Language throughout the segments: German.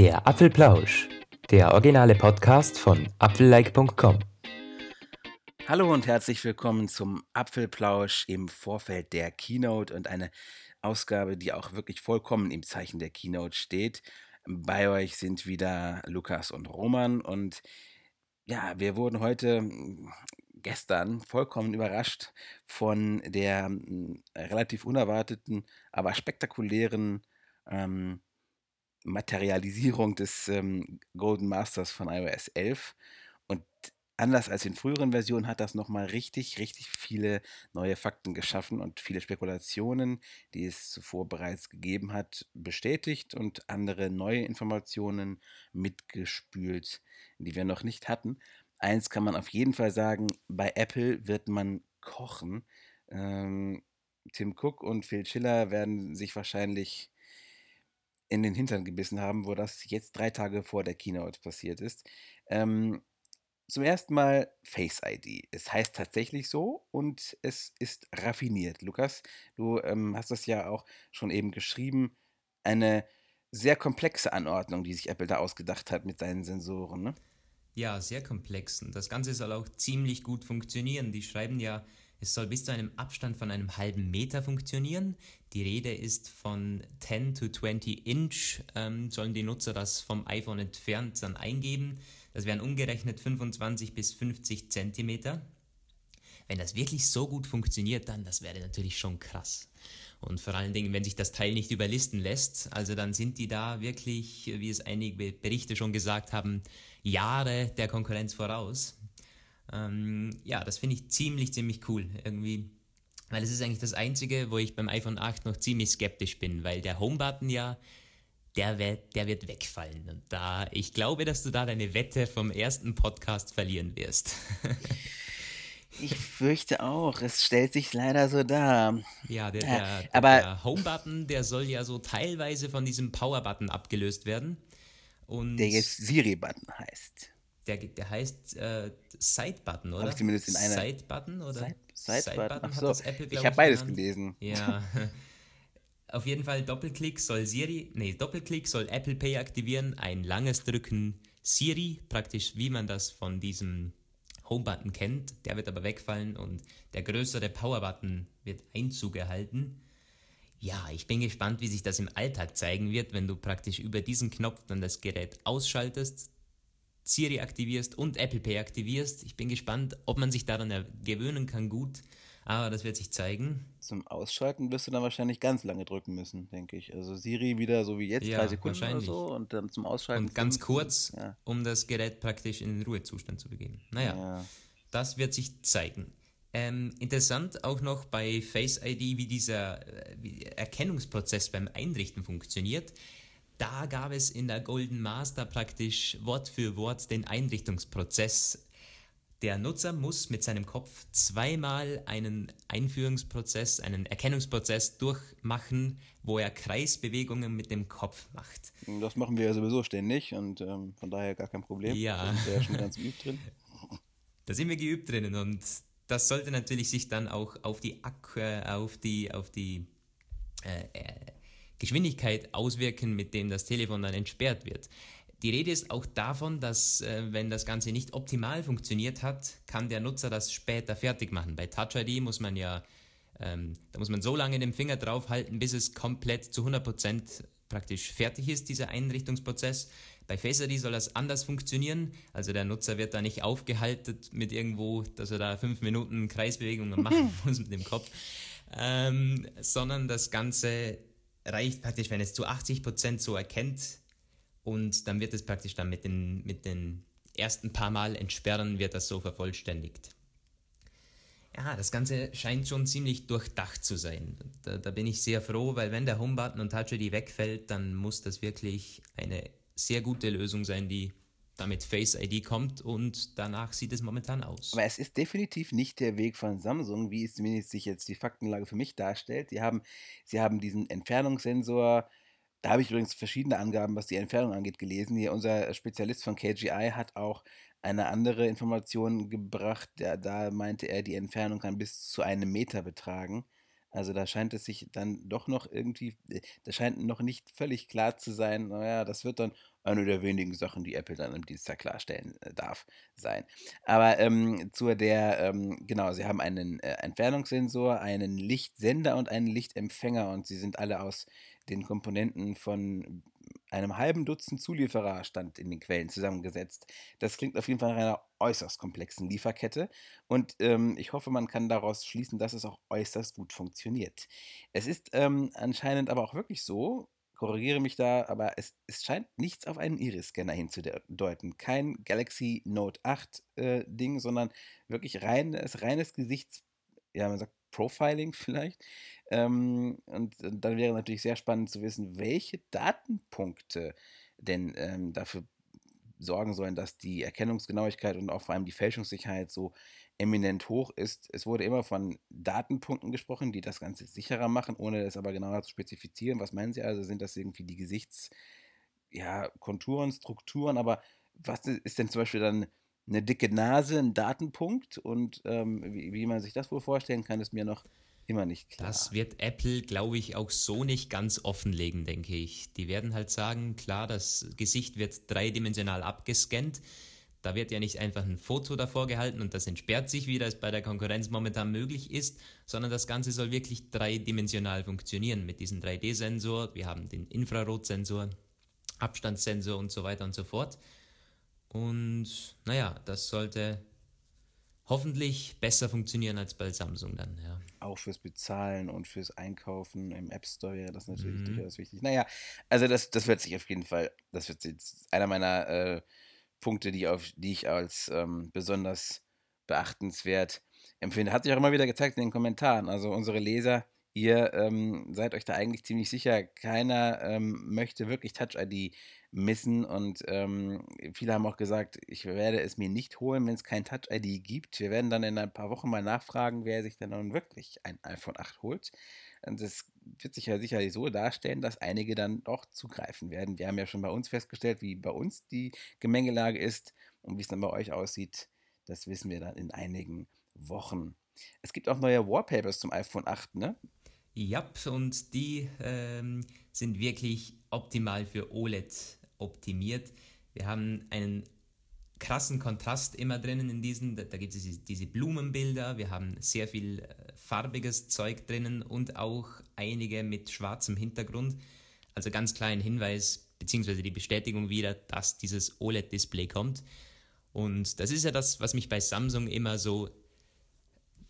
Der Apfelplausch, der originale Podcast von apfellike.com. Hallo und herzlich willkommen zum Apfelplausch im Vorfeld der Keynote und eine Ausgabe, die auch wirklich vollkommen im Zeichen der Keynote steht. Bei euch sind wieder Lukas und Roman und ja, wir wurden heute gestern vollkommen überrascht von der mm, relativ unerwarteten, aber spektakulären ähm, Materialisierung des ähm, Golden Masters von iOS 11. Und anders als in früheren Versionen hat das nochmal richtig, richtig viele neue Fakten geschaffen und viele Spekulationen, die es zuvor bereits gegeben hat, bestätigt und andere neue Informationen mitgespült, die wir noch nicht hatten. Eins kann man auf jeden Fall sagen, bei Apple wird man kochen. Ähm, Tim Cook und Phil Schiller werden sich wahrscheinlich in den Hintern gebissen haben, wo das jetzt drei Tage vor der Keynote passiert ist. Ähm, zum ersten Mal Face ID. Es heißt tatsächlich so und es ist raffiniert. Lukas, du ähm, hast das ja auch schon eben geschrieben. Eine sehr komplexe Anordnung, die sich Apple da ausgedacht hat mit seinen Sensoren. Ne? Ja, sehr komplex. Und das Ganze soll auch ziemlich gut funktionieren. Die schreiben ja es soll bis zu einem Abstand von einem halben Meter funktionieren. Die Rede ist von 10 to 20 Inch, ähm, sollen die Nutzer das vom iPhone entfernt dann eingeben. Das wären umgerechnet 25 bis 50 Zentimeter. Wenn das wirklich so gut funktioniert, dann das wäre natürlich schon krass. Und vor allen Dingen, wenn sich das Teil nicht überlisten lässt, also dann sind die da wirklich, wie es einige Berichte schon gesagt haben, Jahre der Konkurrenz voraus. Ähm, ja, das finde ich ziemlich, ziemlich cool. Irgendwie, weil es ist eigentlich das Einzige, wo ich beim iPhone 8 noch ziemlich skeptisch bin, weil der Home-Button ja, der wird, der wird wegfallen. Und da, ich glaube, dass du da deine Wette vom ersten Podcast verlieren wirst. Ich fürchte auch, es stellt sich leider so dar. Ja, der, der, aber der Home-Button, der soll ja so teilweise von diesem Power-Button abgelöst werden. Und der jetzt Siri-Button heißt der, der heißt äh, Side-Button, oder? Habe ich zumindest in einer. Side-Button, oder? Side, Side, Button, Side so. Apple, ich habe beides genannt. gelesen. Ja. Auf jeden Fall Doppelklick soll Siri, nee, Doppelklick soll Apple Pay aktivieren, ein langes Drücken Siri, praktisch wie man das von diesem Home-Button kennt, der wird aber wegfallen und der größere Power-Button wird Einzug erhalten. Ja, ich bin gespannt, wie sich das im Alltag zeigen wird, wenn du praktisch über diesen Knopf dann das Gerät ausschaltest, Siri aktivierst und Apple Pay aktivierst. Ich bin gespannt, ob man sich daran gewöhnen kann, gut. Aber das wird sich zeigen. Zum Ausschalten wirst du dann wahrscheinlich ganz lange drücken müssen, denke ich. Also Siri wieder so wie jetzt, ja, drei Sekunden oder so und dann zum Ausschalten. Und ganz kurz, ja. um das Gerät praktisch in den Ruhezustand zu begeben. Naja, ja. das wird sich zeigen. Ähm, interessant auch noch bei Face ID, wie dieser äh, wie Erkennungsprozess beim Einrichten funktioniert. Da gab es in der Golden Master praktisch Wort für Wort den Einrichtungsprozess. Der Nutzer muss mit seinem Kopf zweimal einen Einführungsprozess, einen Erkennungsprozess durchmachen, wo er Kreisbewegungen mit dem Kopf macht. Das machen wir ja sowieso ständig und ähm, von daher gar kein Problem. Ja. Da sind wir ja schon ganz geübt drin. Da sind wir geübt drinnen und das sollte natürlich sich dann auch auf die, Akku, auf die, auf die äh, äh Geschwindigkeit auswirken, mit dem das Telefon dann entsperrt wird. Die Rede ist auch davon, dass äh, wenn das Ganze nicht optimal funktioniert hat, kann der Nutzer das später fertig machen. Bei Touch ID muss man ja, ähm, da muss man so lange den Finger drauf halten, bis es komplett zu 100% praktisch fertig ist, dieser Einrichtungsprozess. Bei Face ID soll das anders funktionieren. Also der Nutzer wird da nicht aufgehalten mit irgendwo, dass er da fünf Minuten Kreisbewegungen machen muss mit dem Kopf, ähm, sondern das Ganze reicht praktisch, wenn es zu 80 Prozent so erkennt und dann wird es praktisch dann mit den, mit den ersten paar Mal entsperren, wird das so vervollständigt. Ja, das Ganze scheint schon ziemlich durchdacht zu sein. Da, da bin ich sehr froh, weil wenn der Homebutton und Touch ID wegfällt, dann muss das wirklich eine sehr gute Lösung sein, die damit Face ID kommt und danach sieht es momentan aus. Aber es ist definitiv nicht der Weg von Samsung, wie es zumindest sich jetzt die Faktenlage für mich darstellt. Sie haben, sie haben diesen Entfernungssensor, da habe ich übrigens verschiedene Angaben, was die Entfernung angeht, gelesen. Hier unser Spezialist von KGI hat auch eine andere Information gebracht. Da, da meinte er, die Entfernung kann bis zu einem Meter betragen. Also da scheint es sich dann doch noch irgendwie, äh, da scheint noch nicht völlig klar zu sein, naja, das wird dann eine der wenigen Sachen, die Apple dann am Dienstag klarstellen äh, darf, sein. Aber ähm, zu der, ähm, genau, sie haben einen äh, Entfernungssensor, einen Lichtsender und einen Lichtempfänger und sie sind alle aus den Komponenten von einem halben Dutzend Zulieferer stand in den Quellen zusammengesetzt. Das klingt auf jeden Fall nach einer äußerst komplexen Lieferkette und ähm, ich hoffe, man kann daraus schließen, dass es auch äußerst gut funktioniert. Es ist ähm, anscheinend aber auch wirklich so, korrigiere mich da, aber es, es scheint nichts auf einen Iris-Scanner hinzudeuten. Kein Galaxy Note 8 äh, Ding, sondern wirklich reines, reines Gesichts, ja, man sagt Profiling vielleicht. Ähm, und dann wäre natürlich sehr spannend zu wissen, welche Datenpunkte denn ähm, dafür sorgen sollen, dass die Erkennungsgenauigkeit und auch vor allem die Fälschungssicherheit so eminent hoch ist. Es wurde immer von Datenpunkten gesprochen, die das Ganze sicherer machen, ohne es aber genauer zu spezifizieren. Was meinen Sie also? Sind das irgendwie die Gesichtskonturen, ja, Strukturen? Aber was ist denn zum Beispiel dann eine dicke Nase, ein Datenpunkt? Und ähm, wie, wie man sich das wohl vorstellen kann, ist mir noch immer nicht klar. Das wird Apple, glaube ich, auch so nicht ganz offenlegen, denke ich. Die werden halt sagen, klar, das Gesicht wird dreidimensional abgescannt. Da wird ja nicht einfach ein Foto davor gehalten und das entsperrt sich, wie das bei der Konkurrenz momentan möglich ist, sondern das Ganze soll wirklich dreidimensional funktionieren mit diesem 3D-Sensor. Wir haben den Infrarotsensor, Abstandssensor und so weiter und so fort. Und naja, das sollte hoffentlich besser funktionieren als bei Samsung dann, ja. Auch fürs Bezahlen und fürs Einkaufen im App Store wäre das natürlich mhm. durchaus wichtig. Naja, also das, das wird sich auf jeden Fall, das wird jetzt einer meiner äh, Punkte, die, auf, die ich als ähm, besonders beachtenswert empfinde. Hat sich auch immer wieder gezeigt in den Kommentaren. Also unsere Leser, ihr ähm, seid euch da eigentlich ziemlich sicher, keiner ähm, möchte wirklich Touch ID missen. Und ähm, viele haben auch gesagt, ich werde es mir nicht holen, wenn es kein Touch-ID gibt. Wir werden dann in ein paar Wochen mal nachfragen, wer sich denn nun wirklich ein iPhone 8 holt. Und es wird sich ja sicherlich so darstellen, dass einige dann doch zugreifen werden. Wir haben ja schon bei uns festgestellt, wie bei uns die Gemengelage ist und wie es dann bei euch aussieht. Das wissen wir dann in einigen Wochen. Es gibt auch neue Wallpapers zum iPhone 8, ne? Ja, und die ähm, sind wirklich optimal für OLED optimiert. Wir haben einen krassen Kontrast immer drinnen in diesen, da, da gibt es diese, diese, Blumenbilder, wir haben sehr viel äh, farbiges Zeug drinnen und auch einige mit schwarzem Hintergrund. Also ganz kleinen Hinweis, beziehungsweise die Bestätigung wieder, dass dieses OLED-Display kommt. Und das ist ja das, was mich bei Samsung immer so,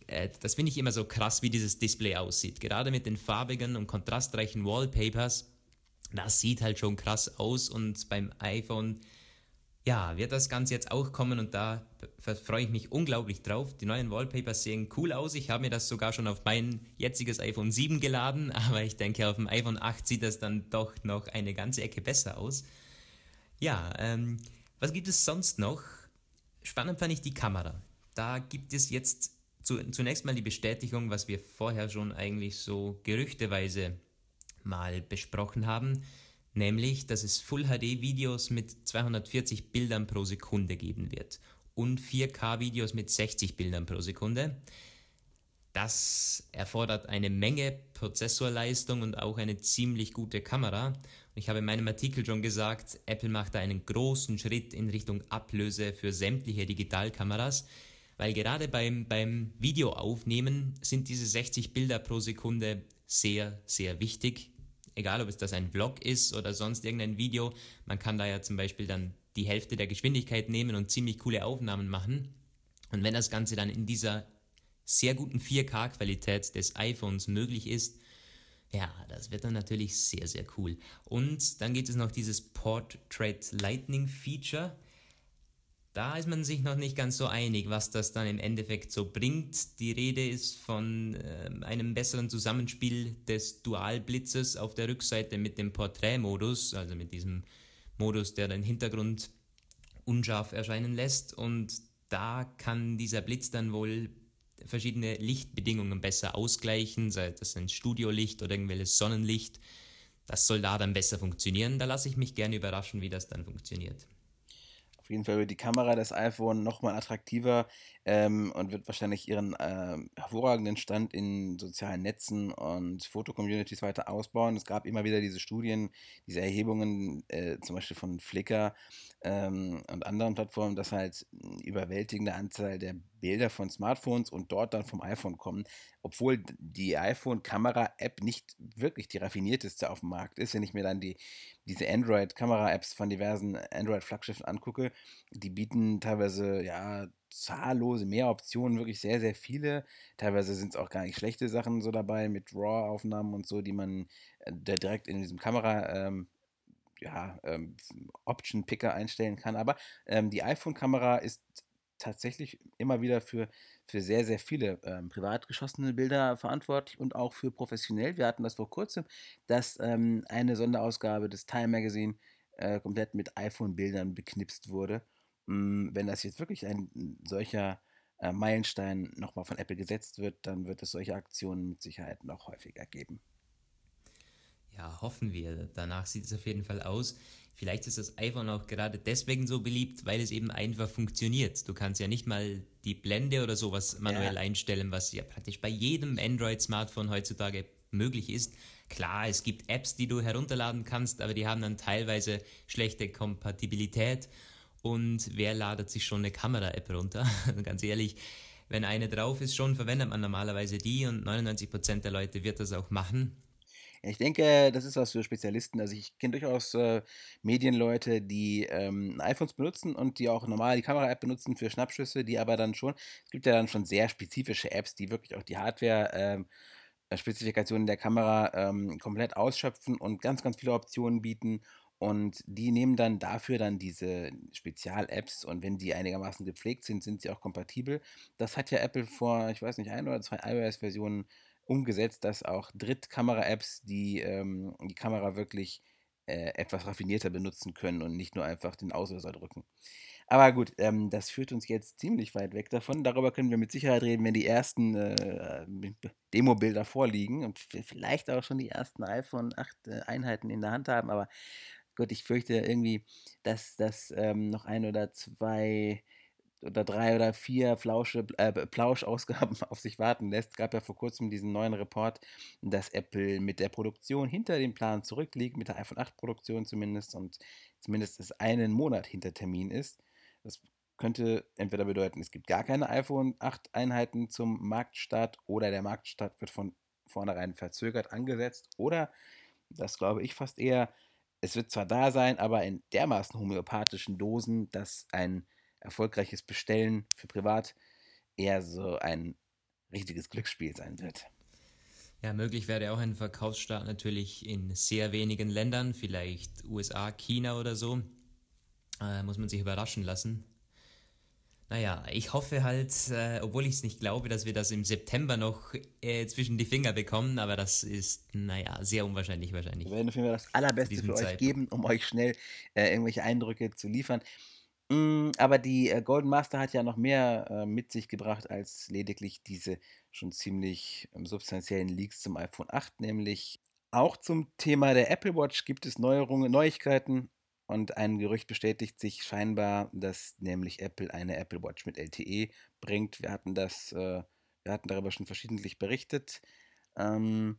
äh, das finde ich immer so krass, wie dieses Display aussieht. Gerade mit den farbigen und kontrastreichen Wallpapers das sieht halt schon krass aus und beim iPhone, ja, wird das Ganze jetzt auch kommen und da freue ich mich unglaublich drauf. Die neuen Wallpapers sehen cool aus. Ich habe mir das sogar schon auf mein jetziges iPhone 7 geladen, aber ich denke, auf dem iPhone 8 sieht das dann doch noch eine ganze Ecke besser aus. Ja, ähm, was gibt es sonst noch? Spannend fand ich die Kamera. Da gibt es jetzt zu, zunächst mal die Bestätigung, was wir vorher schon eigentlich so gerüchteweise mal besprochen haben, nämlich dass es Full HD Videos mit 240 Bildern pro Sekunde geben wird und 4K Videos mit 60 Bildern pro Sekunde. Das erfordert eine Menge Prozessorleistung und auch eine ziemlich gute Kamera. Ich habe in meinem Artikel schon gesagt, Apple macht da einen großen Schritt in Richtung Ablöse für sämtliche Digitalkameras, weil gerade beim, beim Videoaufnehmen sind diese 60 Bilder pro Sekunde sehr, sehr wichtig. Egal, ob es das ein Vlog ist oder sonst irgendein Video. Man kann da ja zum Beispiel dann die Hälfte der Geschwindigkeit nehmen und ziemlich coole Aufnahmen machen. Und wenn das Ganze dann in dieser sehr guten 4K-Qualität des iPhones möglich ist, ja, das wird dann natürlich sehr, sehr cool. Und dann gibt es noch dieses Portrait Lightning Feature. Da ist man sich noch nicht ganz so einig, was das dann im Endeffekt so bringt. Die Rede ist von äh, einem besseren Zusammenspiel des Dualblitzes auf der Rückseite mit dem Porträtmodus, also mit diesem Modus, der den Hintergrund unscharf erscheinen lässt. Und da kann dieser Blitz dann wohl verschiedene Lichtbedingungen besser ausgleichen, sei das ein Studiolicht oder irgendwelches Sonnenlicht. Das soll da dann besser funktionieren. Da lasse ich mich gerne überraschen, wie das dann funktioniert Auf jeden Fall wird die Kamera des iPhone nochmal attraktiver ähm, und wird wahrscheinlich ihren äh, hervorragenden Stand in sozialen Netzen und Fotocommunities weiter ausbauen. Es gab immer wieder diese Studien, diese Erhebungen, äh, zum Beispiel von Flickr ähm, und anderen Plattformen, dass halt eine überwältigende Anzahl der Bilder von Smartphones und dort dann vom iPhone kommen, obwohl die iPhone-Kamera-App nicht wirklich die raffinierteste auf dem Markt ist. Wenn ich mir dann die, diese Android-Kamera-Apps von diversen Android-Flaggschiffen angucke, die bieten teilweise ja zahllose mehr Optionen, wirklich sehr, sehr viele. Teilweise sind es auch gar nicht schlechte Sachen so dabei mit RAW-Aufnahmen und so, die man äh, direkt in diesem Kamera ähm, ja, ähm, Option-Picker einstellen kann. Aber ähm, die iPhone-Kamera ist tatsächlich immer wieder für, für sehr, sehr viele ähm, privat geschossene Bilder verantwortlich und auch für professionell. Wir hatten das vor kurzem, dass ähm, eine Sonderausgabe des Time Magazine äh, komplett mit iPhone-Bildern beknipst wurde. Ähm, wenn das jetzt wirklich ein solcher äh, Meilenstein nochmal von Apple gesetzt wird, dann wird es solche Aktionen mit Sicherheit noch häufiger geben. Ja, hoffen wir. Danach sieht es auf jeden Fall aus. Vielleicht ist das iPhone auch gerade deswegen so beliebt, weil es eben einfach funktioniert. Du kannst ja nicht mal die Blende oder sowas manuell ja. einstellen, was ja praktisch bei jedem Android-Smartphone heutzutage möglich ist. Klar, es gibt Apps, die du herunterladen kannst, aber die haben dann teilweise schlechte Kompatibilität. Und wer ladet sich schon eine Kamera-App runter? Ganz ehrlich, wenn eine drauf ist, schon verwendet man normalerweise die und 99% der Leute wird das auch machen. Ich denke, das ist was für Spezialisten. Also ich kenne durchaus äh, Medienleute, die ähm, iPhones benutzen und die auch normal die Kamera-App benutzen für Schnappschüsse, die aber dann schon, es gibt ja dann schon sehr spezifische Apps, die wirklich auch die Hardware ähm, äh, Spezifikationen der Kamera ähm, komplett ausschöpfen und ganz, ganz viele Optionen bieten. Und die nehmen dann dafür dann diese Spezial-Apps und wenn die einigermaßen gepflegt sind, sind sie auch kompatibel. Das hat ja Apple vor, ich weiß nicht, ein oder zwei iOS-Versionen umgesetzt, dass auch Drittkamera-Apps die ähm, die Kamera wirklich äh, etwas raffinierter benutzen können und nicht nur einfach den Auslöser drücken. Aber gut, ähm, das führt uns jetzt ziemlich weit weg davon. Darüber können wir mit Sicherheit reden, wenn die ersten äh, Demo-Bilder vorliegen und vielleicht auch schon die ersten iPhone 8 äh, in der Hand haben. Aber gut, ich fürchte irgendwie, dass das ähm, noch ein oder zwei oder drei oder vier Flausche, äh, Plauschausgaben auf sich warten lässt. Es gab ja vor kurzem diesen neuen Report, dass Apple mit der Produktion hinter dem Plan zurückliegt, mit der iPhone 8 Produktion zumindest und zumindest es einen Monat hinter Termin ist. Das könnte entweder bedeuten, es gibt gar keine iPhone 8 Einheiten zum Marktstart oder der Marktstart wird von vornherein verzögert angesetzt oder, das glaube ich fast eher, es wird zwar da sein, aber in dermaßen homöopathischen Dosen, dass ein erfolgreiches Bestellen für privat eher so ein richtiges Glücksspiel sein wird. Ja, möglich wäre auch ein Verkaufsstart natürlich in sehr wenigen Ländern, vielleicht USA, China oder so. Äh, muss man sich überraschen lassen. Naja, ich hoffe halt, äh, obwohl ich es nicht glaube, dass wir das im September noch äh, zwischen die Finger bekommen, aber das ist, naja, sehr unwahrscheinlich wahrscheinlich. Wir werden auf jeden Fall das Allerbeste für Zeit. euch geben, um euch schnell äh, irgendwelche Eindrücke zu liefern. Mm, aber die, äh, Golden Master hat ja noch mehr, äh, mit sich gebracht als lediglich diese schon ziemlich, ähm, substanziellen Leaks zum iPhone 8, nämlich auch zum Thema der Apple Watch gibt es Neuerungen Neuigkeiten und ein Gerücht bestätigt sich scheinbar, dass nämlich Apple eine Apple Watch mit LTE bringt. Wir hatten das äh, wir hatten darüber schon verschiedentlich berichtet, ähm,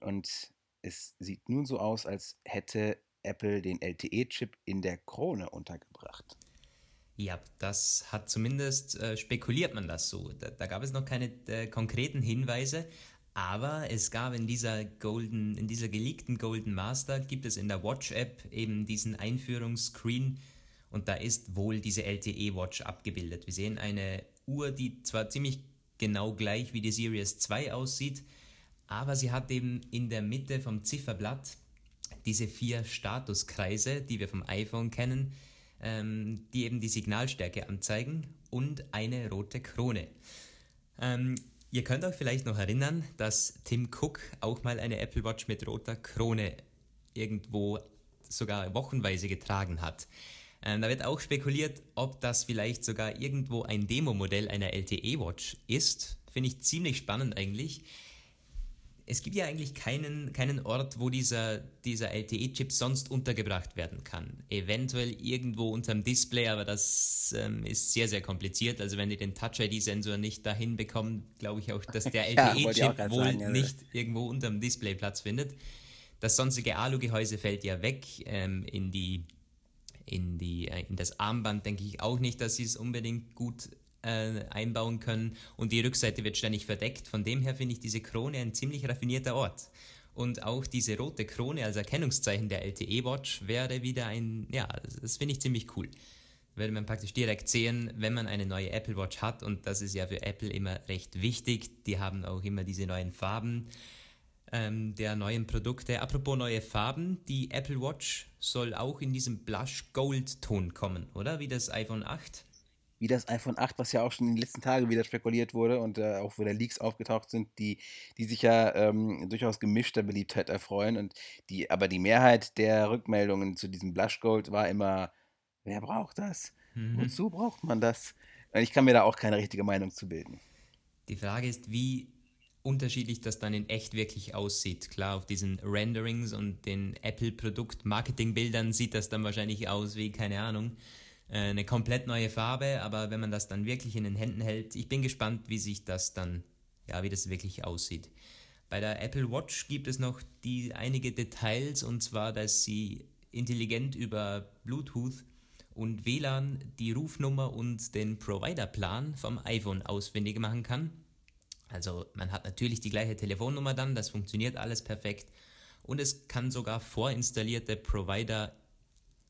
und es sieht nun so aus, als hätte Apple den LTE-Chip in der Krone untergebracht. Ja, das hat zumindest, äh, spekuliert man das so. Da, da gab es noch keine äh, konkreten Hinweise, aber es gab in dieser Golden, in dieser geleakten Golden Master, gibt es in der Watch-App eben diesen Einführungsscreen und da ist wohl diese LTE-Watch abgebildet. Wir sehen eine Uhr, die zwar ziemlich genau gleich wie die Series 2 aussieht, aber sie hat eben in der Mitte vom Zifferblatt diese vier Statuskreise, die wir vom iPhone kennen, ähm, die eben die Signalstärke anzeigen und eine rote Krone. Ähm, ihr könnt euch vielleicht noch erinnern, dass Tim Cook auch mal eine Apple Watch mit roter Krone irgendwo sogar wochenweise getragen hat. Ähm, da wird auch spekuliert, ob das vielleicht sogar irgendwo ein Demo-Modell einer LTE-Watch ist. Finde ich ziemlich spannend eigentlich. Es gibt ja eigentlich keinen, keinen Ort, wo dieser, dieser LTE-Chip sonst untergebracht werden kann. Eventuell irgendwo unterm Display, aber das ähm, ist sehr, sehr kompliziert. Also wenn ihr den Touch-ID-Sensor nicht dahin bekommt, glaube ich auch, dass der LTE-Chip ja, wohl sagen, ja. nicht irgendwo unterm Display Platz findet. Das sonstige Alu-Gehäuse fällt ja weg. Ähm, in, die, in, die, äh, in das Armband denke ich auch nicht, dass sie es unbedingt gut äh, einbauen können und die Rückseite wird ständig verdeckt. Von dem her finde ich diese Krone ein ziemlich raffinierter Ort. Und auch diese rote Krone als Erkennungszeichen der LTE Watch wäre wieder ein, ja, das finde ich ziemlich cool. Würde man praktisch direkt sehen, wenn man eine neue Apple Watch hat und das ist ja für Apple immer recht wichtig. Die haben auch immer diese neuen Farben ähm, der neuen Produkte. Apropos neue Farben, die Apple Watch soll auch in diesem Blush Gold Ton kommen, oder? Wie das iPhone 8 wie das iPhone 8, was ja auch schon in den letzten Tagen wieder spekuliert wurde und äh, auch wieder Leaks aufgetaucht sind, die, die sich ja ähm, durchaus gemischter Beliebtheit erfreuen. Und die, aber die Mehrheit der Rückmeldungen zu diesem Blush Gold war immer, wer braucht das? Mhm. Wozu braucht man das? Ich kann mir da auch keine richtige Meinung zu bilden. Die Frage ist, wie unterschiedlich das dann in echt wirklich aussieht. Klar, auf diesen Renderings und den Apple-Produkt-Marketing-Bildern sieht das dann wahrscheinlich aus wie, keine Ahnung, eine komplett neue Farbe, aber wenn man das dann wirklich in den Händen hält, ich bin gespannt, wie sich das dann, ja, wie das wirklich aussieht. Bei der Apple Watch gibt es noch die einige Details und zwar, dass sie intelligent über Bluetooth und WLAN die Rufnummer und den Providerplan vom iPhone ausfindig machen kann. Also man hat natürlich die gleiche Telefonnummer dann, das funktioniert alles perfekt und es kann sogar vorinstallierte Provider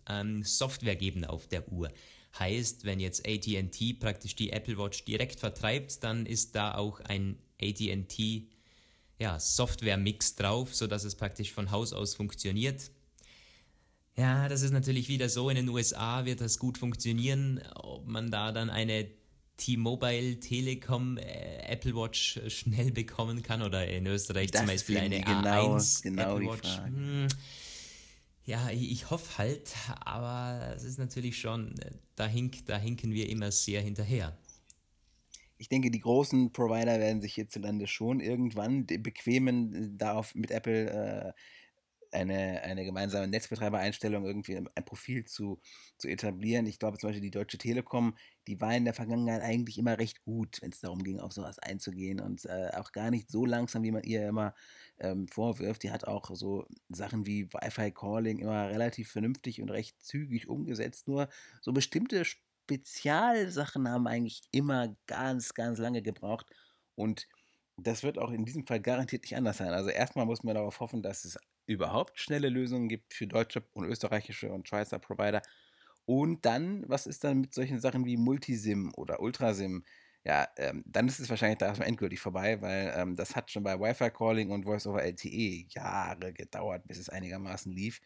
ähm, Software geben auf der Uhr. Heißt, wenn jetzt ATT praktisch die Apple Watch direkt vertreibt, dann ist da auch ein ATT ja, Software-Mix drauf, sodass es praktisch von Haus aus funktioniert. Ja, das ist natürlich wieder so, in den USA wird das gut funktionieren. Ob man da dann eine T-Mobile Telekom äh, Apple Watch schnell bekommen kann oder in Österreich das zum Beispiel eine genau, A1 genau Apple Watch. Hm, ja, ich, hoffe halt, aber es ist natürlich schon, da, hink, da hinken wir immer sehr hinterher. Ich denke, die großen Provider werden sich hierzulande schon irgendwann bequemen, darauf mit Apple äh, eine, eine gemeinsame Netzbetreibereinstellung, irgendwie ein Profil zu, zu etablieren. Ich glaube zum Beispiel die Deutsche Telekom, die war in der Vergangenheit eigentlich immer recht gut, wenn es darum ging, auf sowas einzugehen und äh, auch gar nicht so langsam, wie man ihr immer ähm, vorwirft. Die hat auch so Sachen wie Wi-Fi-Calling immer relativ vernünftig und recht zügig umgesetzt. Nur so bestimmte Spezialsachen haben eigentlich immer ganz, ganz lange gebraucht und das wird auch in diesem Fall garantiert nicht anders sein. Also erstmal muss man darauf hoffen, dass es überhaupt schnelle Lösungen gibt für deutsche und österreichische und Schweizer Provider. Und dann, was ist dann mit solchen Sachen wie Multisim oder Ultrasim? Ja, ähm, dann ist es wahrscheinlich da erstmal endgültig vorbei, weil ähm, das hat schon bei Wi-Fi-Calling und Voice-over LTE Jahre gedauert, bis es einigermaßen lief.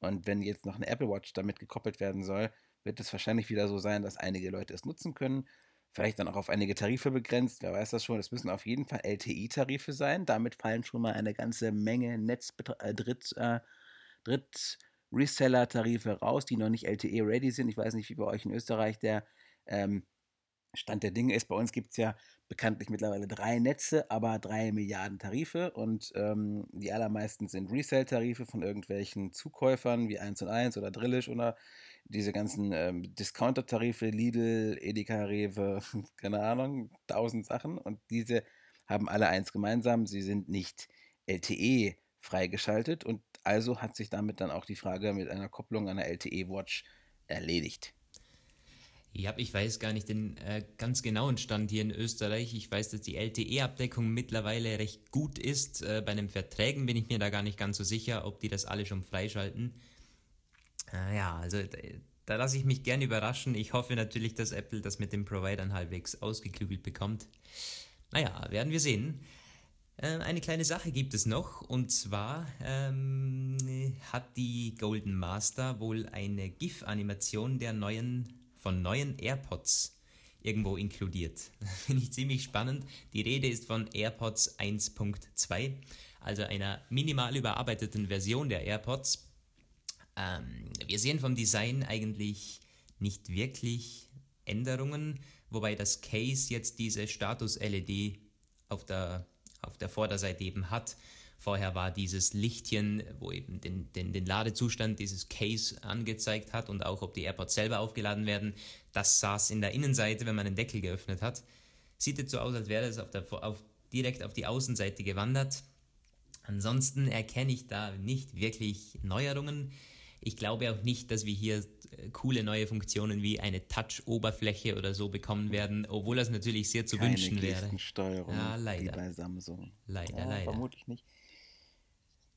Und wenn jetzt noch eine Apple Watch damit gekoppelt werden soll, wird es wahrscheinlich wieder so sein, dass einige Leute es nutzen können vielleicht dann auch auf einige Tarife begrenzt, wer weiß das schon. Es müssen auf jeden Fall LTI-Tarife sein. Damit fallen schon mal eine ganze Menge Netz-Dritt- äh, Dritt Reseller-Tarife raus, die noch nicht LTE-ready sind. Ich weiß nicht, wie bei euch in Österreich der ähm, Stand der Dinge ist. Bei uns gibt es ja bekanntlich mittlerweile drei Netze, aber drei Milliarden Tarife und ähm, die allermeisten sind Resell-Tarife von irgendwelchen Zukäufern wie 1 und 1 oder Drillisch oder diese ganzen ähm, Discounter-Tarife, Lidl, Edeka, Rewe, keine Ahnung, tausend Sachen. Und diese haben alle eins gemeinsam, sie sind nicht LTE freigeschaltet und also hat sich damit dann auch die Frage mit einer Kopplung der LTE-Watch erledigt. Ja, ich weiß gar nicht den äh, ganz genauen Stand hier in Österreich. Ich weiß, dass die LTE-Abdeckung mittlerweile recht gut ist. Äh, bei den Verträgen bin ich mir da gar nicht ganz so sicher, ob die das alle schon freischalten. Äh, ja, also da, da lasse ich mich gern überraschen. Ich hoffe natürlich, dass Apple das mit den Providern halbwegs ausgeklügelt bekommt. Naja, werden wir sehen. Äh, eine kleine Sache gibt es noch und zwar ähm, hat die Golden Master wohl eine GIF-Animation der neuen, von neuen AirPods irgendwo inkludiert. Finde ich ziemlich spannend. Die Rede ist von AirPods 1.2, also einer minimal überarbeiteten Version der AirPods ähm, wir sehen vom Design eigentlich nicht wirklich Änderungen, wobei das Case jetzt diese Status-LED auf der, auf der Vorderseite eben hat. Vorher war dieses Lichtchen, wo eben den, den, den Ladezustand dieses Case angezeigt hat und auch, ob die AirPods selber aufgeladen werden. Das saß in der Innenseite, wenn man den Deckel geöffnet hat. Sieht jetzt so aus, als wäre es auf auf, direkt auf die Außenseite gewandert. Ansonsten erkenne ich da nicht wirklich Neuerungen. Ich glaube auch nicht, dass wir hier äh, coole neue Funktionen wie eine Touch-Oberfläche oder so bekommen werden, obwohl das natürlich sehr zu Keine wünschen wäre. Gestensteuerung Ja, wie leider. bei Samsung. Leider, ja, leider. Vermutlich nicht.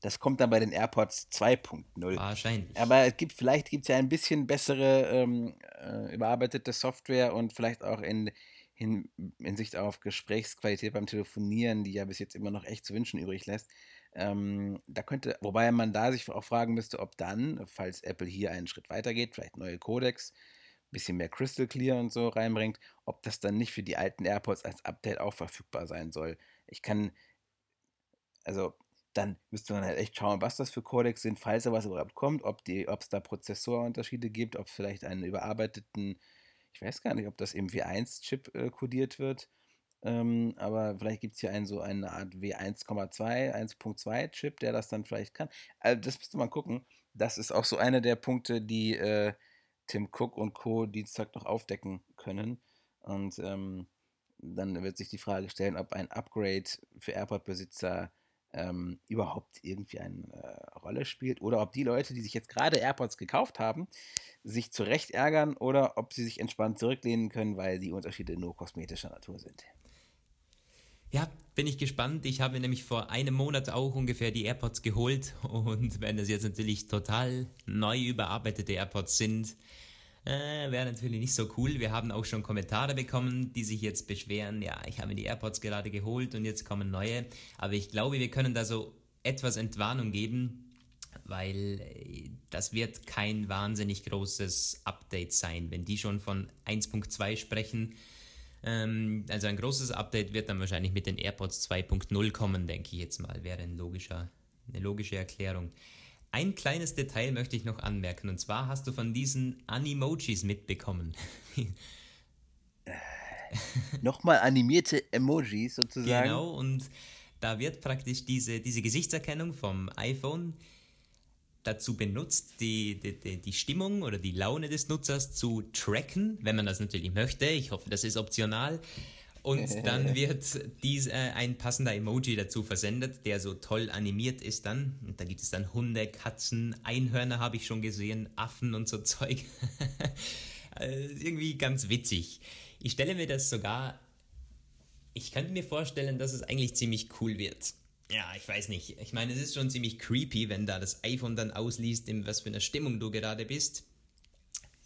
Das kommt dann bei den AirPods 2.0. Wahrscheinlich. Aber es gibt, vielleicht gibt es ja ein bisschen bessere ähm, äh, überarbeitete Software und vielleicht auch in, in Hinsicht auf Gesprächsqualität beim Telefonieren, die ja bis jetzt immer noch echt zu wünschen übrig lässt. Ähm, da könnte, wobei man da sich auch fragen müsste, ob dann, falls Apple hier einen Schritt weiter geht, vielleicht neue Codecs, bisschen mehr Crystal Clear und so reinbringt, ob das dann nicht für die alten AirPods als Update auch verfügbar sein soll. Ich kann, also dann müsste man halt echt schauen, was das für Codecs sind, falls da was überhaupt kommt, ob es da Prozessorunterschiede gibt, ob es vielleicht einen überarbeiteten, ich weiß gar nicht, ob das im W1-Chip äh, kodiert wird, ähm, aber vielleicht gibt es hier einen, so eine Art W1,2, 1.2 Chip, der das dann vielleicht kann. Also das müsste man gucken. Das ist auch so einer der Punkte, die äh, Tim Cook und Co. Dienstag noch aufdecken können. Und ähm, dann wird sich die Frage stellen, ob ein Upgrade für AirPod-Besitzer ähm, überhaupt irgendwie eine äh, Rolle spielt oder ob die Leute, die sich jetzt gerade AirPods gekauft haben, sich zu Recht ärgern oder ob sie sich entspannt zurücklehnen können, weil die Unterschiede nur kosmetischer Natur sind. Ja, bin ich gespannt. Ich habe nämlich vor einem Monat auch ungefähr die AirPods geholt und wenn das jetzt natürlich total neu überarbeitete AirPods sind, äh, wäre natürlich nicht so cool. Wir haben auch schon Kommentare bekommen, die sich jetzt beschweren, ja, ich habe mir die AirPods gerade geholt und jetzt kommen neue. Aber ich glaube, wir können da so etwas Entwarnung geben, weil äh, das wird kein wahnsinnig großes Update sein. Wenn die schon von 1.2 sprechen, ähm, also ein großes Update wird dann wahrscheinlich mit den AirPods 2.0 kommen, denke ich jetzt mal, wäre ein logischer, eine logische Erklärung. Ein kleines Detail möchte ich noch anmerken, und zwar hast du von diesen Animojis mitbekommen. Nochmal animierte Emojis sozusagen. Genau, und da wird praktisch diese, diese Gesichtserkennung vom iPhone dazu benutzt, die, die, die Stimmung oder die Laune des Nutzers zu tracken, wenn man das natürlich möchte. Ich hoffe, das ist optional. Und dann wird dies, äh, ein passender Emoji dazu versendet, der so toll animiert ist dann. Und da gibt es dann Hunde, Katzen, Einhörner habe ich schon gesehen, Affen und so Zeug. äh, irgendwie ganz witzig. Ich stelle mir das sogar, ich könnte mir vorstellen, dass es eigentlich ziemlich cool wird. Ja, ich weiß nicht. Ich meine, es ist schon ziemlich creepy, wenn da das iPhone dann ausliest, in was für einer Stimmung du gerade bist.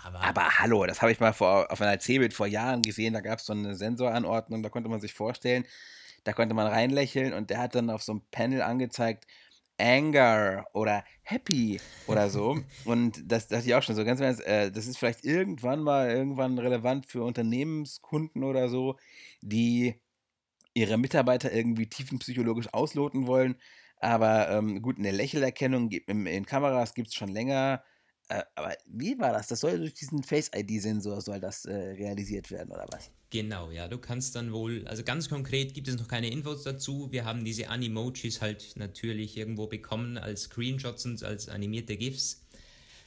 Aber, Aber hallo, das habe ich mal vor, auf einer C-Bild vor Jahren gesehen. Da gab es so eine Sensoranordnung, da konnte man sich vorstellen, da konnte man reinlächeln und der hat dann auf so einem Panel angezeigt, Anger oder Happy oder so. und das dachte ich auch schon so ganz ernst, äh, das ist vielleicht irgendwann mal irgendwann relevant für Unternehmenskunden oder so, die ihre Mitarbeiter irgendwie tiefenpsychologisch ausloten wollen. Aber ähm, gut, eine Lächelerkennung in, in Kameras gibt es schon länger. Äh, aber wie war das? Das soll durch diesen Face-ID-Sensor soll das äh, realisiert werden, oder was? Genau, ja, du kannst dann wohl, also ganz konkret gibt es noch keine Infos dazu. Wir haben diese Animojis halt natürlich irgendwo bekommen als Screenshots und als animierte GIFs.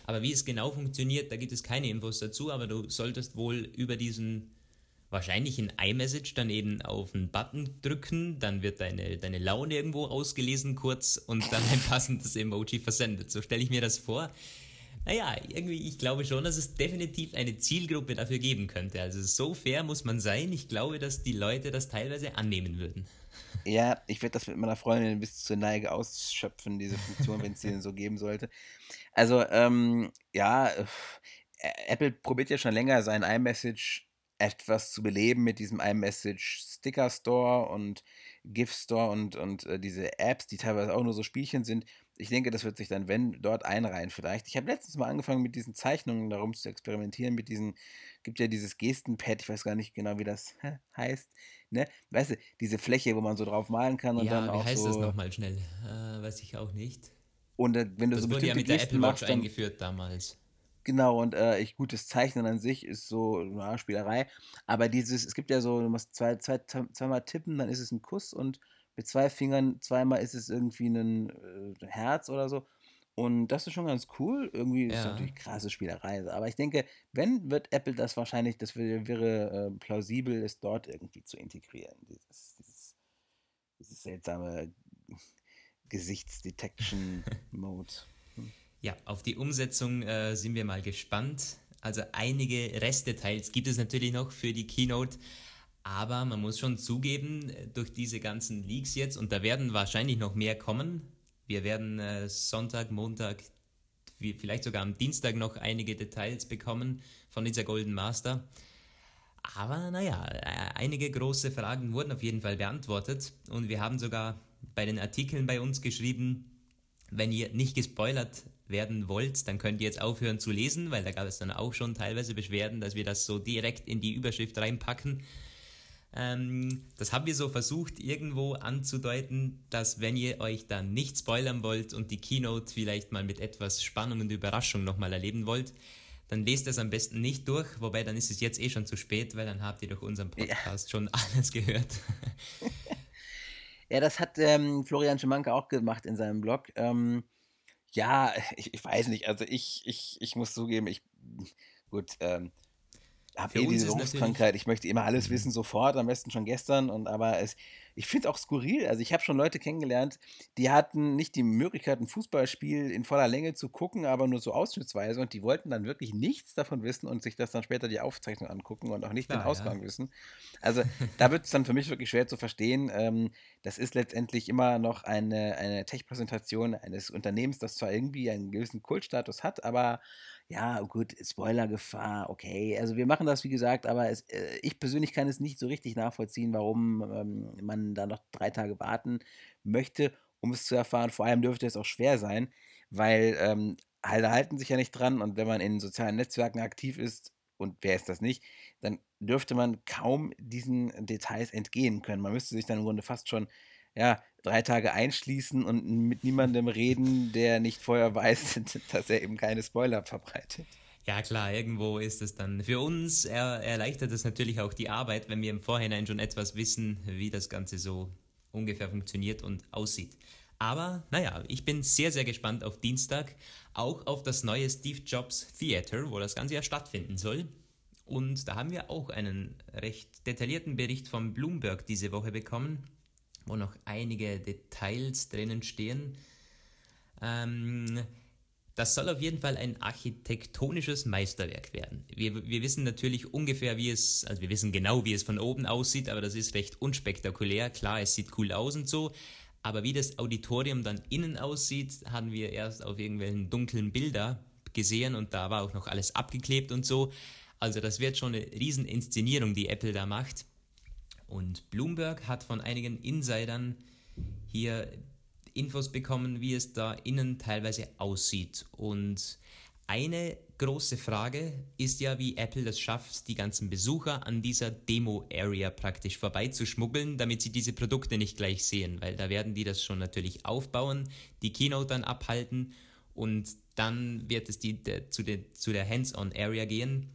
Aber wie es genau funktioniert, da gibt es keine Infos dazu, aber du solltest wohl über diesen wahrscheinlich in iMessage dann eben auf einen Button drücken, dann wird deine, deine Laune irgendwo ausgelesen kurz und dann ein passendes Emoji versendet. So stelle ich mir das vor. Naja, irgendwie, ich glaube schon, dass es definitiv eine Zielgruppe dafür geben könnte. Also so fair muss man sein. Ich glaube, dass die Leute das teilweise annehmen würden. Ja, ich werde das mit meiner Freundin bis zur Neige ausschöpfen, diese Funktion, wenn es die denn so geben sollte. Also, ähm, ja, äh, Apple probiert ja schon länger, sein iMessage etwas zu beleben mit diesem iMessage Sticker Store und GIF Store und, und äh, diese Apps, die teilweise auch nur so Spielchen sind. Ich denke, das wird sich dann, wenn, dort einreihen vielleicht. Ich habe letztens mal angefangen mit diesen Zeichnungen darum zu experimentieren, mit diesen, gibt ja dieses Gestenpad, ich weiß gar nicht genau, wie das heißt, ne? Weißt du, diese Fläche, wo man so drauf malen kann und dann ja, wie auch heißt so. das nochmal schnell? Äh, weiß ich auch nicht. Und äh, wenn du Das so wurde ja bestimmte mit der Gesten Apple Watch machst, dann, eingeführt damals. Genau, und äh, ich gutes Zeichnen an sich ist so ja, Spielerei. Aber dieses, es gibt ja so, du musst zwei, zwei, zweimal tippen, dann ist es ein Kuss und mit zwei Fingern zweimal ist es irgendwie ein äh, Herz oder so. Und das ist schon ganz cool. Irgendwie ist Ja. natürlich krasse Spielerei. Aber ich denke, wenn, wird Apple das wahrscheinlich, das wäre, wäre äh, plausibel, es dort irgendwie zu integrieren. Dieses, dieses, dieses seltsame Gesichtsdetection-Mode. Ja, auf die Umsetzung äh, sind wir mal gespannt. Also einige Restdetails gibt es natürlich noch für die Keynote, aber man muss schon zugeben, äh, durch diese ganzen Leaks jetzt, und da werden wahrscheinlich noch mehr kommen, wir werden äh, Sonntag, Montag, vielleicht sogar am Dienstag noch einige Details bekommen von dieser Golden Master. Aber naja, äh, einige große Fragen wurden auf jeden Fall beantwortet und wir haben sogar bei den Artikeln bei uns geschrieben, wenn ihr nicht gespoilert werden wollt, dann könnt ihr jetzt aufhören zu lesen, weil da gab es dann auch schon teilweise Beschwerden, dass wir das so direkt in die Überschrift reinpacken. Ähm, das haben wir so versucht, irgendwo anzudeuten, dass wenn ihr euch dann nicht spoilern wollt und die Keynote vielleicht mal mit etwas Spannung und Überraschung nochmal erleben wollt, dann lest das am besten nicht durch, wobei dann ist es jetzt eh schon zu spät, weil dann habt ihr durch unseren Podcast schon alles gehört. Ja, das hat ähm, Florian Schimanke auch gemacht in seinem Blog. Ähm, ja, ich, ich weiß nicht. Also ich, ich, ich muss zugeben, ich gut, ähm, habe eh diese Berufskrankheit. Ich möchte immer alles wissen sofort, am besten schon gestern. Und aber es, ich finde es auch skurril. Also ich habe schon Leute kennengelernt, die hatten nicht die Möglichkeit, ein Fußballspiel in voller Länge zu gucken, aber nur so ausschnittsweise. Und die wollten dann wirklich nichts davon wissen und sich das dann später die Aufzeichnung angucken und auch nicht den Klar, ja. Ausgang wissen. Also da wird es dann für mich wirklich schwer zu verstehen. Ähm, das ist letztendlich immer noch eine, eine Tech-Präsentation eines Unternehmens, das zwar irgendwie einen gewissen Kultstatus hat, aber ja, gut, Spoilergefahr, okay. Also wir machen das, wie gesagt, aber es, äh, ich persönlich kann es nicht so richtig nachvollziehen, warum ähm, man da noch drei Tage warten möchte, um es zu erfahren. Vor allem dürfte es auch schwer sein, weil ähm, alle halten sich ja nicht dran und wenn man in sozialen Netzwerken aktiv ist, und wer ist das nicht, dann dürfte man kaum diesen Details entgehen können. Man müsste sich dann im Grunde fast schon ja, drei Tage einschließen und mit niemandem reden, der nicht vorher weiß, dass er eben keine Spoiler verbreitet. Ja klar, irgendwo ist es dann. Für uns er, erleichtert es natürlich auch die Arbeit, wenn wir im Vorhinein schon etwas wissen, wie das Ganze so ungefähr funktioniert und aussieht. Aber naja, ich bin sehr, sehr gespannt auf Dienstag, auch auf das neue Steve Jobs Theater, wo das Ganze ja stattfinden soll. Und da haben wir auch einen recht detaillierten Bericht von Bloomberg diese Woche bekommen, wo noch einige Details drinnen stehen. Ähm, das soll auf jeden Fall ein architektonisches Meisterwerk werden. Wir, wir wissen natürlich ungefähr, wie es, also wir wissen genau, wie es von oben aussieht, aber das ist recht unspektakulär. Klar, es sieht cool aus und so, aber wie das Auditorium dann innen aussieht, haben wir erst auf irgendwelchen dunklen Bilder gesehen und da war auch noch alles abgeklebt und so. Also das wird schon eine riesen Inszenierung, die Apple da macht. Und Bloomberg hat von einigen Insidern hier Infos bekommen, wie es da innen teilweise aussieht. Und eine große Frage ist ja, wie Apple das schafft, die ganzen Besucher an dieser Demo-Area praktisch vorbeizuschmuggeln, damit sie diese Produkte nicht gleich sehen, weil da werden die das schon natürlich aufbauen, die Keynote dann abhalten und dann wird es die, der, zu, der, zu der Hands-on-Area gehen.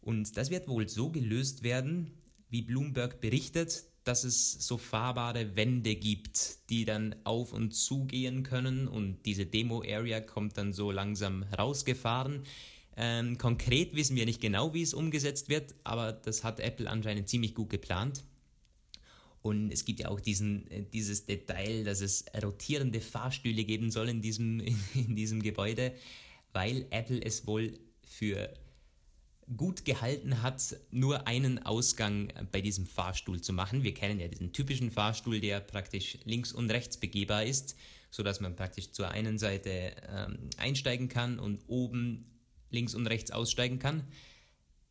Und das wird wohl so gelöst werden, wie Bloomberg berichtet, dass es so fahrbare Wände gibt, die dann auf und zu gehen können und diese Demo-Area kommt dann so langsam rausgefahren. Ähm, konkret wissen wir nicht genau, wie es umgesetzt wird, aber das hat Apple anscheinend ziemlich gut geplant. Und es gibt ja auch diesen, äh, dieses Detail, dass es rotierende Fahrstühle geben soll in diesem, in diesem Gebäude, weil Apple es wohl für gut gehalten hat, nur einen Ausgang bei diesem Fahrstuhl zu machen. Wir kennen ja diesen typischen Fahrstuhl, der praktisch links und rechts begehbar ist, sodass man praktisch zur einen Seite ähm, einsteigen kann und oben links und rechts aussteigen kann.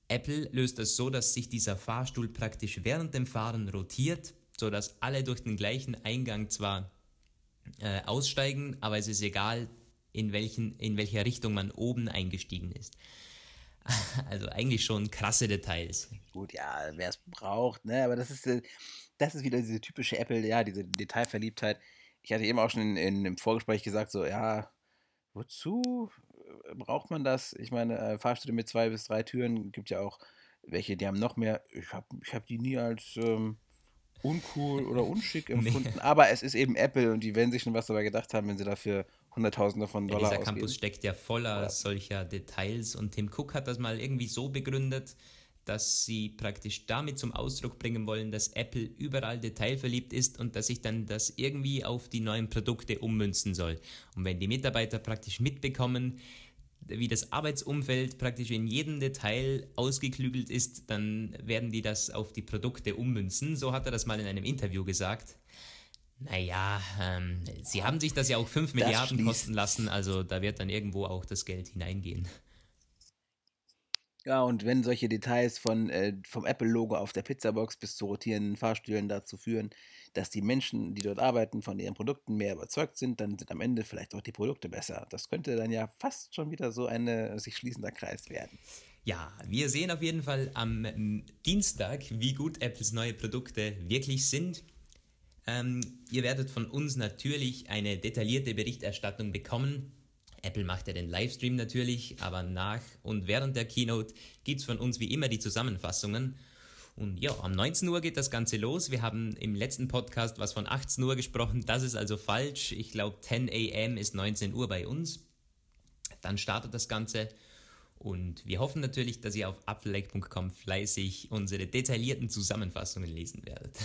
Apple löst das so, dass sich dieser Fahrstuhl praktisch während dem Fahren rotiert, sodass alle durch den gleichen Eingang zwar äh, aussteigen, aber es ist egal, in, welchen, in welcher Richtung man oben eingestiegen ist. Also eigentlich schon krasse Details. Gut, ja, wer es braucht, ne? Aber das ist, äh, das ist wieder diese typische Apple, ja, diese Detailverliebtheit. Ich hatte eben auch schon in, in, im Vorgespräch gesagt, so, ja, wozu braucht man das? Ich meine, äh, Fahrstühle mit zwei bis drei Türen gibt ja auch welche, die haben noch mehr. Ich habe ich hab die nie als ähm, uncool oder unschick empfunden. Nee. Aber es ist eben Apple und die werden sich schon was dabei gedacht haben, wenn sie dafür Hunderttausende von Dollar ja, Dieser ausgeben. Campus steckt ja voller ja. solcher Details und Tim Cook hat das mal irgendwie so begründet, dass sie praktisch damit zum Ausdruck bringen wollen, dass Apple überall detailverliebt ist und dass sich dann das irgendwie auf die neuen Produkte ummünzen soll. Und wenn die Mitarbeiter praktisch mitbekommen, wie das Arbeitsumfeld praktisch in jedem Detail ausgeklügelt ist, dann werden die das auf die Produkte ummünzen. So hat er das mal in einem Interview gesagt. Naja, ähm, sie haben sich das ja auch 5 Milliarden kosten lassen, also da wird dann irgendwo auch das Geld hineingehen. Ja, und wenn solche Details von, äh, vom Apple-Logo auf der Pizzabox bis zu rotierenden Fahrstühlen dazu führen, dass die Menschen, die dort arbeiten, von ihren Produkten mehr überzeugt sind, dann sind am Ende vielleicht auch die Produkte besser. Das könnte dann ja fast schon wieder so ein sich schließender Kreis werden. Ja, wir sehen auf jeden Fall am ähm, Dienstag, wie gut Apples neue Produkte wirklich sind. Ähm, ihr werdet von uns natürlich eine detaillierte Berichterstattung bekommen. Apple macht ja den Livestream natürlich, aber nach und während der Keynote gibt es von uns wie immer die Zusammenfassungen. Und ja, um 19 Uhr geht das Ganze los. Wir haben im letzten Podcast was von 18 Uhr gesprochen. Das ist also falsch. Ich glaube, 10 a.m. ist 19 Uhr bei uns. Dann startet das Ganze. Und wir hoffen natürlich, dass ihr auf apfellake.com fleißig unsere detaillierten Zusammenfassungen lesen werdet.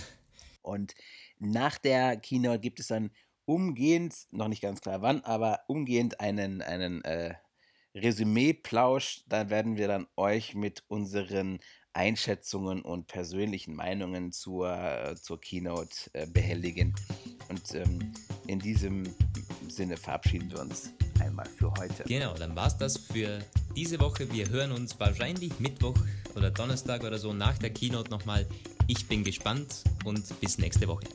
Und nach der Keynote gibt es dann umgehend, noch nicht ganz klar wann, aber umgehend einen, einen äh, Resümee-Plausch. Da werden wir dann euch mit unseren Einschätzungen und persönlichen Meinungen zur, zur Keynote äh, behelligen. Und ähm, in diesem Sinne verabschieden wir uns einmal für heute. Genau, dann war es das für diese Woche. Wir hören uns wahrscheinlich Mittwoch oder Donnerstag oder so nach der Keynote nochmal. Ich bin gespannt und bis nächste Woche.